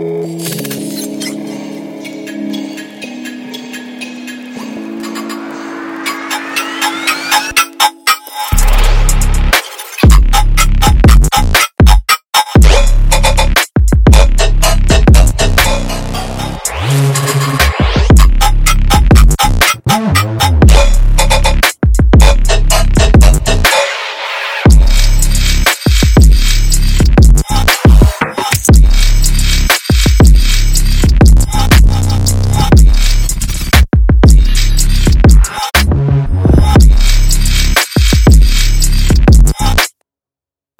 Música